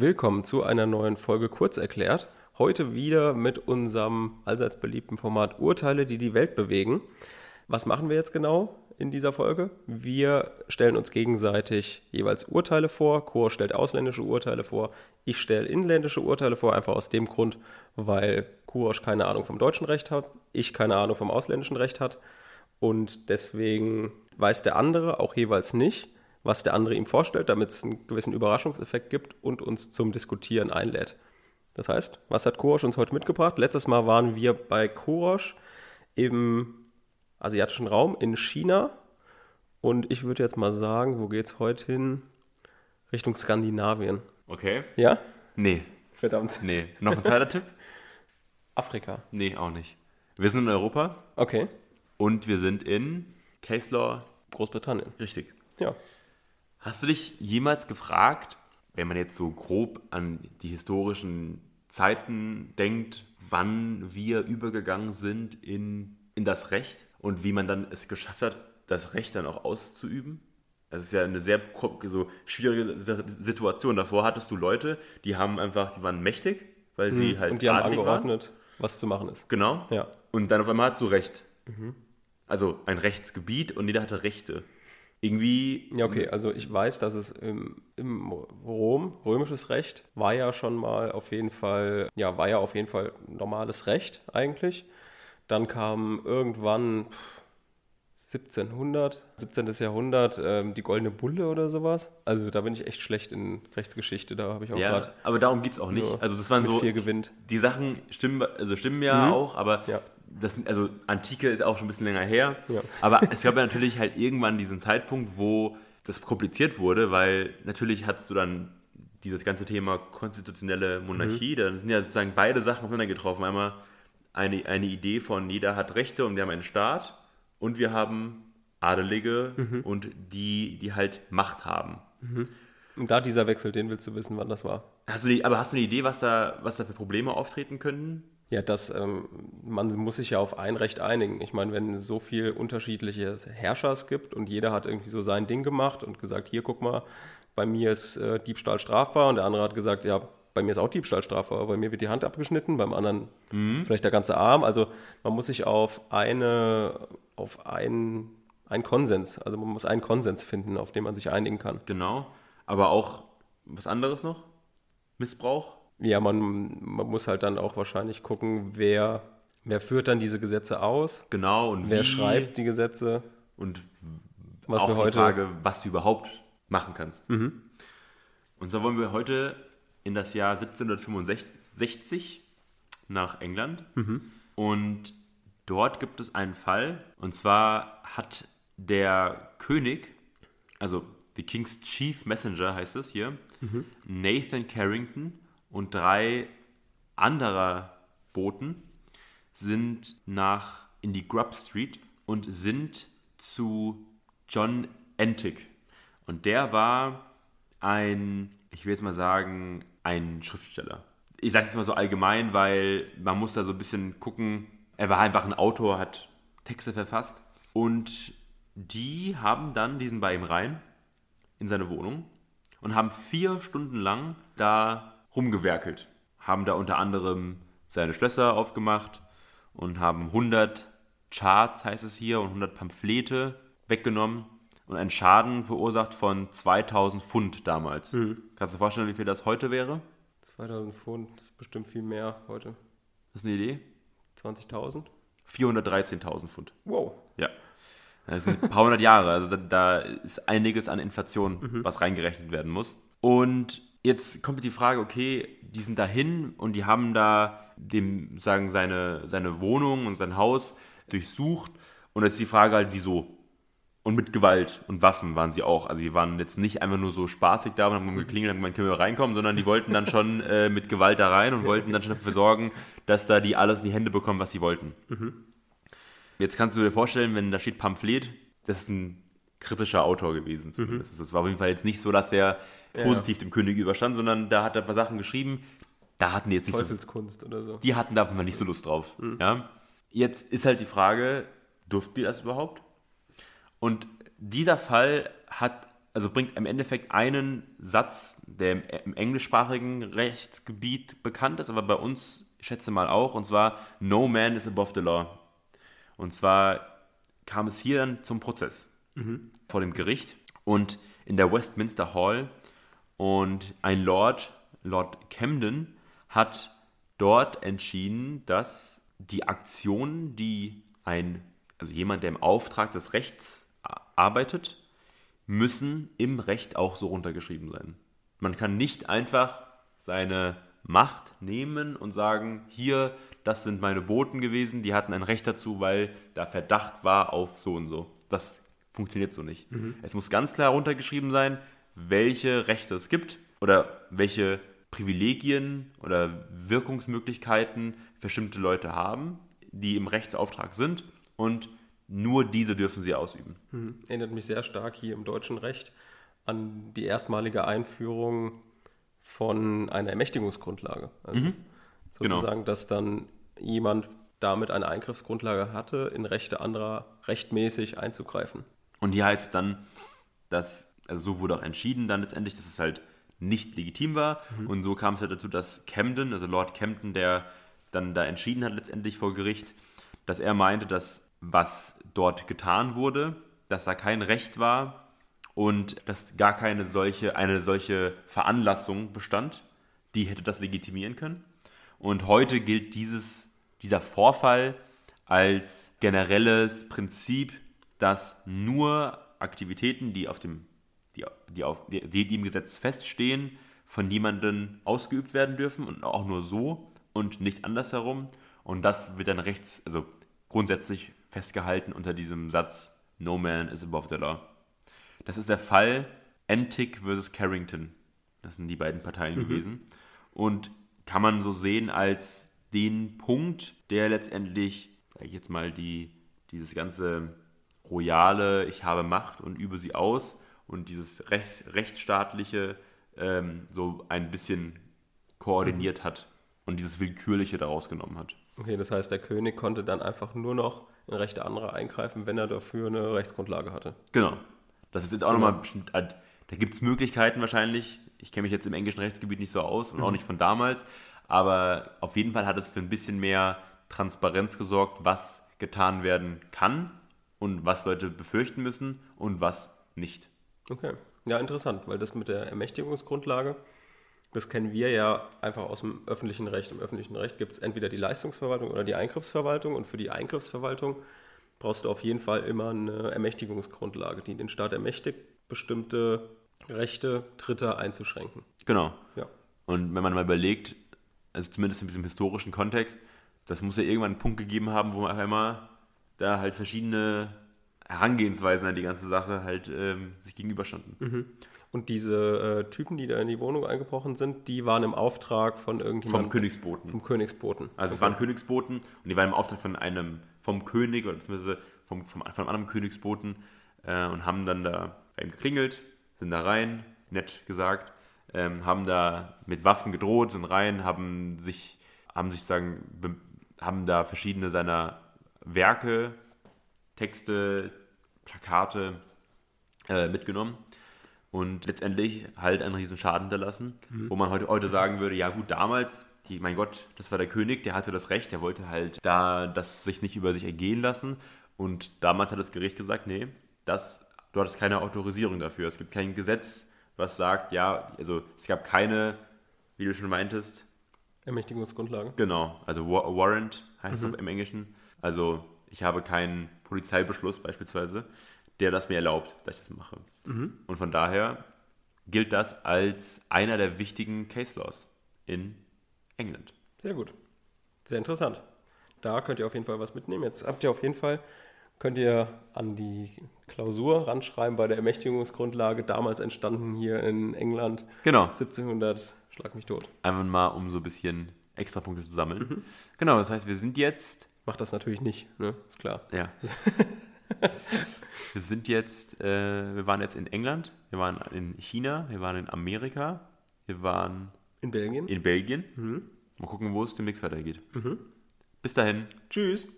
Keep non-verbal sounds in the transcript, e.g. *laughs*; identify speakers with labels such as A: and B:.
A: Willkommen zu einer neuen Folge Kurz erklärt. Heute wieder mit unserem allseits beliebten Format Urteile, die die Welt bewegen. Was machen wir jetzt genau in dieser Folge? Wir stellen uns gegenseitig jeweils Urteile vor. Chor stellt ausländische Urteile vor. Ich stelle inländische Urteile vor, einfach aus dem Grund, weil Kurosch keine Ahnung vom deutschen Recht hat, ich keine Ahnung vom ausländischen Recht hat. Und deswegen weiß der andere auch jeweils nicht, was der andere ihm vorstellt, damit es einen gewissen Überraschungseffekt gibt und uns zum Diskutieren einlädt. Das heißt, was hat Korosch uns heute mitgebracht? Letztes Mal waren wir bei Korosch im asiatischen Raum in China und ich würde jetzt mal sagen, wo geht es heute hin? Richtung Skandinavien.
B: Okay.
A: Ja?
B: Nee.
A: Verdammt.
B: Nee. Noch ein zweiter Tipp? *laughs*
A: Afrika.
B: Nee, auch nicht. Wir sind in Europa
A: Okay.
B: und wir sind in Case Law.
A: Großbritannien.
B: Richtig.
A: Ja.
B: Hast du dich jemals gefragt, wenn man jetzt so grob an die historischen Zeiten denkt, wann wir übergegangen sind in, in das Recht und wie man dann es geschafft hat, das Recht dann auch auszuüben? Das ist ja eine sehr so schwierige Situation. Davor hattest du Leute, die haben einfach, die waren mächtig, weil sie halt
A: Mhm. und die haben
B: adelig waren.
A: angeordnet, was zu machen ist.
B: Genau.
A: Ja.
B: Und dann auf einmal hast du Recht. Also ein Rechtsgebiet und jeder hatte Rechte. Irgendwie.
A: Ja, okay, also ich weiß, dass es im, im Rom, römisches Recht, war ja schon mal auf jeden Fall, ja, war ja auf jeden Fall normales Recht eigentlich. Dann kam irgendwann pff, 1700, 17. Jahrhundert, ähm, die Goldene Bulle oder sowas. Also da bin ich echt schlecht in Rechtsgeschichte, da habe ich auch
B: Ja,
A: gerade
B: aber darum geht es auch nicht. Also das waren so.
A: vier gewinnt.
B: Die Sachen stimmen, also stimmen ja auch, aber
A: Ja.
B: Das, also Antike ist auch schon ein bisschen länger her.
A: Ja.
B: Aber es gab ja natürlich halt irgendwann diesen Zeitpunkt, wo das kompliziert wurde, weil natürlich hattest du dann dieses ganze Thema konstitutionelle Monarchie, da sind ja sozusagen beide Sachen aufeinander getroffen. Einmal eine, eine Idee von jeder hat Rechte und wir haben einen Staat und wir haben Adelige und die, die halt Macht haben.
A: Und da dieser Wechsel, den willst du wissen, wann das war.
B: Hast du die, aber hast du eine Idee, was da, was da für Probleme auftreten könnten?
A: Ja, das, ähm, man muss sich ja auf ein Recht einigen. Ich meine, wenn es so viel unterschiedliches Herrschers gibt und jeder hat irgendwie so sein Ding gemacht und gesagt, hier guck mal, bei mir ist äh, Diebstahl strafbar und der andere hat gesagt, ja, bei mir ist auch Diebstahl strafbar, bei mir wird die Hand abgeschnitten, beim anderen vielleicht der ganze Arm. Also man muss sich auf eine, auf einen, einen Konsens, also man muss einen Konsens finden, auf den man sich einigen kann.
B: Genau. Aber auch was anderes noch? Missbrauch?
A: Ja, man, man muss halt dann auch wahrscheinlich gucken, wer, wer führt dann diese Gesetze aus,
B: Genau. Und
A: wer
B: wie?
A: schreibt die Gesetze.
B: Und
A: Was
B: auch
A: wir
B: die
A: heute-
B: Frage, was du überhaupt machen kannst. Und so wollen wir heute in das Jahr 1765 nach England. Und dort gibt es einen Fall. Und zwar hat der König, also the King's Chief Messenger heißt es hier, Nathan Carrington und drei anderer Boten sind nach in die Grub Street und sind zu John Entick. Und der war ein, ich will jetzt mal sagen, ein Schriftsteller. Ich sage jetzt mal so allgemein, weil man muss da so ein bisschen gucken. Er war einfach ein Autor, hat Texte verfasst. Und die haben dann diesen bei ihm rein in seine Wohnung und haben vier Stunden lang da rumgewerkelt. Haben da unter anderem seine Schlösser aufgemacht und haben 100 Charts, heißt es hier, und 100 Pamphlete weggenommen und einen Schaden verursacht von 2000 Pfund damals. Kannst du dir vorstellen, wie viel das heute wäre?
A: 2000 Pfund, das ist bestimmt viel mehr heute.
B: Hast du eine Idee?
A: 20.000?
B: 413.000 Pfund.
A: Wow.
B: Ja. Das sind ein paar hundert Jahre. Also da, da ist einiges an Inflation, was reingerechnet werden muss. Und jetzt kommt die Frage, okay, die sind dahin und die haben da dem, sagen, seine, seine Wohnung und sein Haus durchsucht. Und jetzt ist die Frage halt, wieso? Und mit Gewalt und Waffen waren sie auch. Also die waren jetzt nicht einfach nur so spaßig da und haben geklingelt und haben gesagt, können wir reinkommen, sondern die wollten dann schon *laughs* äh, mit Gewalt da rein und wollten dann schon dafür sorgen, dass da die alles in die Hände bekommen, was sie wollten. Jetzt kannst du dir vorstellen, wenn da steht Pamphlet, das ist ein kritischer Autor gewesen. Zumindest.
A: Mhm.
B: Das war auf jeden Fall jetzt nicht so, dass der positiv dem König überstand, sondern da hat er ein paar Sachen geschrieben, da hatten die jetzt nicht so
A: Teufelskunst oder so.
B: die hatten da einfach nicht so Lust drauf.
A: Mhm.
B: Ja? Jetzt ist halt die Frage, durften die das überhaupt? Und dieser Fall hat, also also bringt im Endeffekt einen Satz, der im, im englischsprachigen Rechtsgebiet bekannt ist, aber bei uns, ich schätze mal auch, und zwar No man is above the law. Und zwar kam es hier dann zum Prozess mhm. vor dem Gericht und in der Westminster Hall und ein Lord, Lord Camden, hat dort entschieden, dass die Aktionen, die ein, also jemand, der im Auftrag des Rechts arbeitet, müssen im Recht auch so runtergeschrieben sein. Man kann nicht einfach seine Macht nehmen und sagen, hier, das sind meine Boten gewesen, die hatten ein Recht dazu, weil da Verdacht war auf so und so. Das funktioniert so nicht. Mhm. Es muss ganz klar runtergeschrieben sein, welche Rechte es gibt oder welche Privilegien oder Wirkungsmöglichkeiten bestimmte Leute haben, die im Rechtsauftrag sind und nur diese dürfen sie ausüben.
A: Mhm. Erinnert mich sehr stark hier im deutschen Recht an die erstmalige Einführung von einer Ermächtigungsgrundlage. Also mhm. Sozusagen, genau. dass dann jemand damit eine Eingriffsgrundlage hatte, in Rechte anderer rechtmäßig einzugreifen.
B: Und hier heißt dann, dass, also so wurde auch entschieden dann letztendlich, dass es halt nicht legitim war. Mhm. Und so kam es halt dazu, dass Camden, also Lord Camden, der dann da entschieden hat letztendlich vor Gericht, dass er meinte, dass was dort getan wurde, dass da kein Recht war und dass gar keine solche, eine solche Veranlassung bestand, die hätte das legitimieren können. Und heute gilt dieses, dieser Vorfall als generelles Prinzip, dass nur Aktivitäten, die auf dem, die, die, auf, die, die im Gesetz feststehen, von niemandem ausgeübt werden dürfen und auch nur so und nicht andersherum. Und das wird dann rechts, also grundsätzlich festgehalten unter diesem Satz No man is above the law. Das ist der Fall Antic versus Carrington. Das sind die beiden Parteien mhm. gewesen. Und kann man so sehen als den Punkt, der letztendlich, sage ich jetzt mal, die, dieses ganze royale, ich habe Macht und übe sie aus und dieses Rechts, rechtsstaatliche ähm, so ein bisschen koordiniert hat und dieses Willkürliche daraus genommen hat.
A: Okay, das heißt, der König konnte dann einfach nur noch in Rechte anderer eingreifen, wenn er dafür eine Rechtsgrundlage hatte.
B: Genau. Das ist jetzt auch genau. nochmal da gibt es Möglichkeiten wahrscheinlich. Ich kenne mich jetzt im englischen Rechtsgebiet nicht so aus und mhm. auch nicht von damals, aber auf jeden Fall hat es für ein bisschen mehr Transparenz gesorgt, was getan werden kann und was Leute befürchten müssen und was nicht.
A: Okay. Ja, interessant, weil das mit der Ermächtigungsgrundlage, das kennen wir ja einfach aus dem öffentlichen Recht. Im öffentlichen Recht gibt es entweder die Leistungsverwaltung oder die Eingriffsverwaltung. Und für die Eingriffsverwaltung brauchst du auf jeden Fall immer eine Ermächtigungsgrundlage, die den Staat ermächtigt, bestimmte Rechte Dritter einzuschränken.
B: Genau. Ja. Und wenn man mal überlegt, also zumindest in diesem historischen Kontext, das muss ja irgendwann einen Punkt gegeben haben, wo man einmal da halt verschiedene Herangehensweisen an die ganze Sache halt ähm, sich gegenüberstanden.
A: Mhm. Und diese äh, Typen, die da in die Wohnung eingebrochen sind, die waren im Auftrag von irgendjemandem.
B: Vom Königsboten.
A: Vom Königsboten.
B: Also okay. es waren Königsboten und die waren im Auftrag von einem, vom König oder beziehungsweise vom, vom, von einem anderen Königsboten äh, und haben dann da bei ihm geklingelt, sind da rein, nett gesagt, ähm, haben da mit Waffen gedroht, sind rein, haben sich, haben sich sagen, haben da verschiedene seiner Werke, Texte, Plakate äh, mitgenommen und letztendlich halt einen riesen Schaden hinterlassen, mhm. wo man heute, heute sagen würde, ja gut, damals, die, mein Gott, das war der König, der hatte das Recht, der wollte halt da das sich nicht über sich ergehen lassen und damals hat das Gericht gesagt, nee, das, du hattest keine Autorisierung dafür, es gibt kein Gesetz, was sagt, ja, also es gab keine, wie du schon meintest,
A: Ermächtigungsgrundlage.
B: Genau, also Warrant heißt mhm. es im Englischen. Also ich habe keinen Polizeibeschluss beispielsweise, der das mir erlaubt, dass ich das mache. Mhm. Und von daher gilt das als einer der wichtigen Case Laws in England.
A: Sehr gut. Sehr interessant. Da könnt ihr auf jeden Fall was mitnehmen. Jetzt habt ihr auf jeden Fall, könnt ihr an die Klausur ranschreiben bei der Ermächtigungsgrundlage, damals entstanden hier in England.
B: Genau.
A: 1700, schlag mich tot.
B: Einfach mal, um so ein bisschen extra Punkte zu sammeln. Mhm. Genau, das heißt, wir sind jetzt
A: Macht das natürlich nicht, ne? Ist klar.
B: Ja. *laughs* wir sind jetzt, äh, wir waren jetzt in England, wir waren in China, wir waren in Amerika, wir waren
A: in Belgien.
B: In Belgien. Mhm. Mal gucken, wo es demnächst weitergeht. Mhm. Bis dahin.
A: Tschüss.